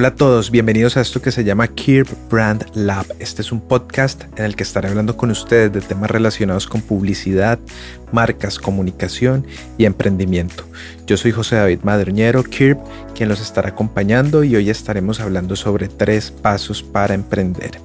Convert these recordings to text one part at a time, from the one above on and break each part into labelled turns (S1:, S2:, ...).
S1: Hola a todos, bienvenidos a esto que se llama Kirp Brand Lab. Este es un podcast en el que estaré hablando con ustedes de temas relacionados con publicidad, marcas, comunicación y emprendimiento. Yo soy José David Madroñero, Kirp, quien los estará acompañando y hoy estaremos hablando sobre tres pasos para emprender.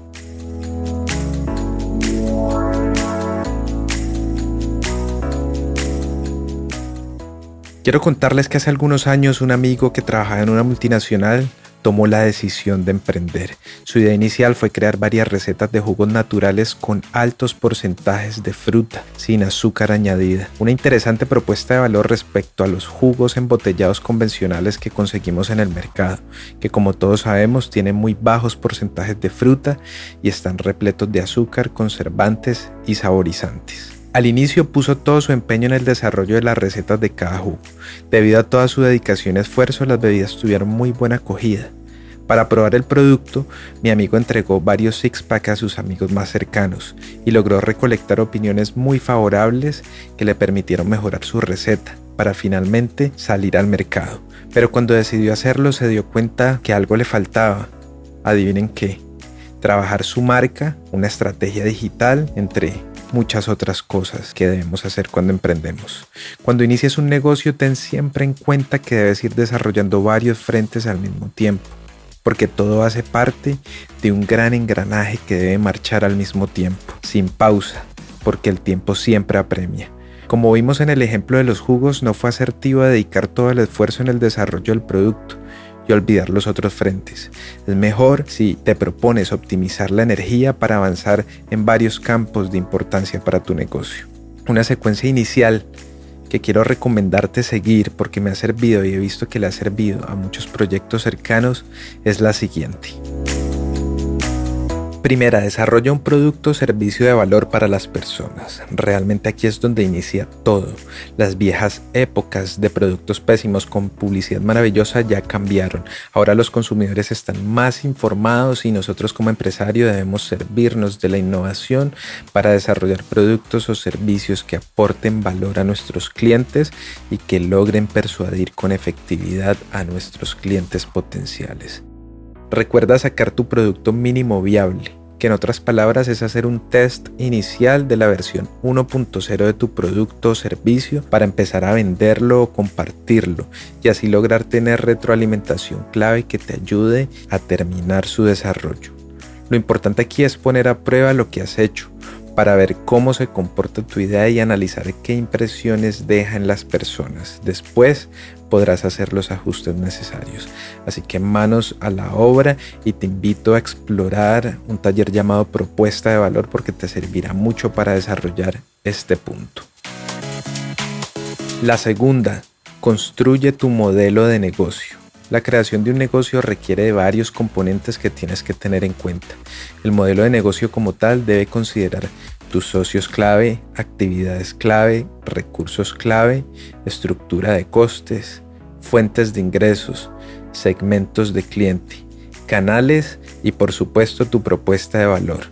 S1: Quiero contarles que hace algunos años un amigo que trabajaba en una multinacional tomó la decisión de emprender. Su idea inicial fue crear varias recetas de jugos naturales con altos porcentajes de fruta, sin azúcar añadida. Una interesante propuesta de valor respecto a los jugos embotellados convencionales que conseguimos en el mercado, que como todos sabemos tienen muy bajos porcentajes de fruta y están repletos de azúcar, conservantes y saborizantes. Al inicio puso todo su empeño en el desarrollo de las recetas de cada jugo. Debido a toda su dedicación y esfuerzo, las bebidas tuvieron muy buena acogida. Para probar el producto, mi amigo entregó varios six pack a sus amigos más cercanos y logró recolectar opiniones muy favorables que le permitieron mejorar su receta para finalmente salir al mercado. Pero cuando decidió hacerlo se dio cuenta que algo le faltaba. Adivinen qué. Trabajar su marca, una estrategia digital entre muchas otras cosas que debemos hacer cuando emprendemos. Cuando inicies un negocio, ten siempre en cuenta que debes ir desarrollando varios frentes al mismo tiempo, porque todo hace parte de un gran engranaje que debe marchar al mismo tiempo, sin pausa, porque el tiempo siempre apremia. Como vimos en el ejemplo de los jugos, no fue asertivo dedicar todo el esfuerzo en el desarrollo del producto, y olvidar los otros frentes. Es mejor si te propones optimizar la energía para avanzar en varios campos de importancia para tu negocio. Una secuencia inicial que quiero recomendarte seguir porque me ha servido y he visto que le ha servido a muchos proyectos cercanos es la siguiente. Primera, desarrolla un producto o servicio de valor para las personas. Realmente aquí es donde inicia todo. Las viejas épocas de productos pésimos con publicidad maravillosa ya cambiaron. Ahora los consumidores están más informados y nosotros como empresario debemos servirnos de la innovación para desarrollar productos o servicios que aporten valor a nuestros clientes y que logren persuadir con efectividad a nuestros clientes potenciales. Recuerda sacar tu producto mínimo viable, que en otras palabras es hacer un test inicial de la versión 1.0 de tu producto o servicio para empezar a venderlo o compartirlo y así lograr tener retroalimentación clave que te ayude a terminar su desarrollo. Lo importante aquí es poner a prueba lo que has hecho para ver cómo se comporta tu idea y analizar qué impresiones deja en las personas. Después podrás hacer los ajustes necesarios. Así que manos a la obra y te invito a explorar un taller llamado Propuesta de Valor porque te servirá mucho para desarrollar este punto. La segunda, construye tu modelo de negocio. La creación de un negocio requiere de varios componentes que tienes que tener en cuenta. El modelo de negocio como tal debe considerar tus socios clave, actividades clave, recursos clave, estructura de costes, fuentes de ingresos, segmentos de cliente, canales y por supuesto tu propuesta de valor.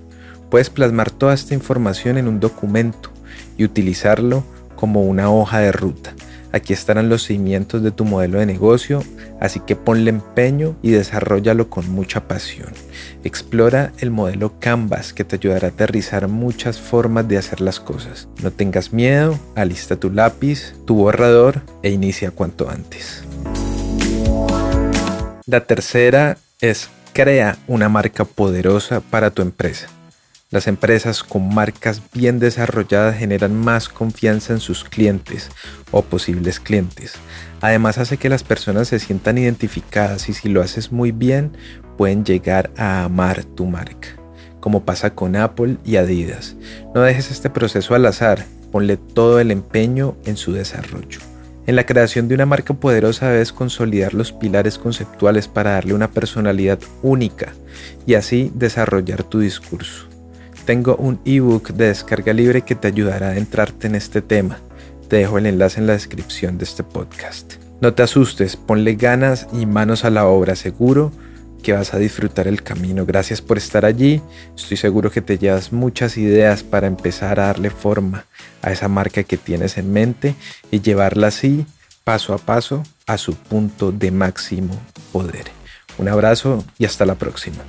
S1: Puedes plasmar toda esta información en un documento y utilizarlo como una hoja de ruta. Aquí estarán los cimientos de tu modelo de negocio, así que ponle empeño y desarrollalo con mucha pasión. Explora el modelo Canvas que te ayudará a aterrizar muchas formas de hacer las cosas. No tengas miedo, alista tu lápiz, tu borrador e inicia cuanto antes. La tercera es crea una marca poderosa para tu empresa. Las empresas con marcas bien desarrolladas generan más confianza en sus clientes o posibles clientes. Además hace que las personas se sientan identificadas y si lo haces muy bien pueden llegar a amar tu marca, como pasa con Apple y Adidas. No dejes este proceso al azar, ponle todo el empeño en su desarrollo. En la creación de una marca poderosa debes consolidar los pilares conceptuales para darle una personalidad única y así desarrollar tu discurso. Tengo un ebook de descarga libre que te ayudará a adentrarte en este tema. Te dejo el enlace en la descripción de este podcast. No te asustes, ponle ganas y manos a la obra, seguro que vas a disfrutar el camino. Gracias por estar allí. Estoy seguro que te llevas muchas ideas para empezar a darle forma a esa marca que tienes en mente y llevarla así, paso a paso, a su punto de máximo poder. Un abrazo y hasta la próxima.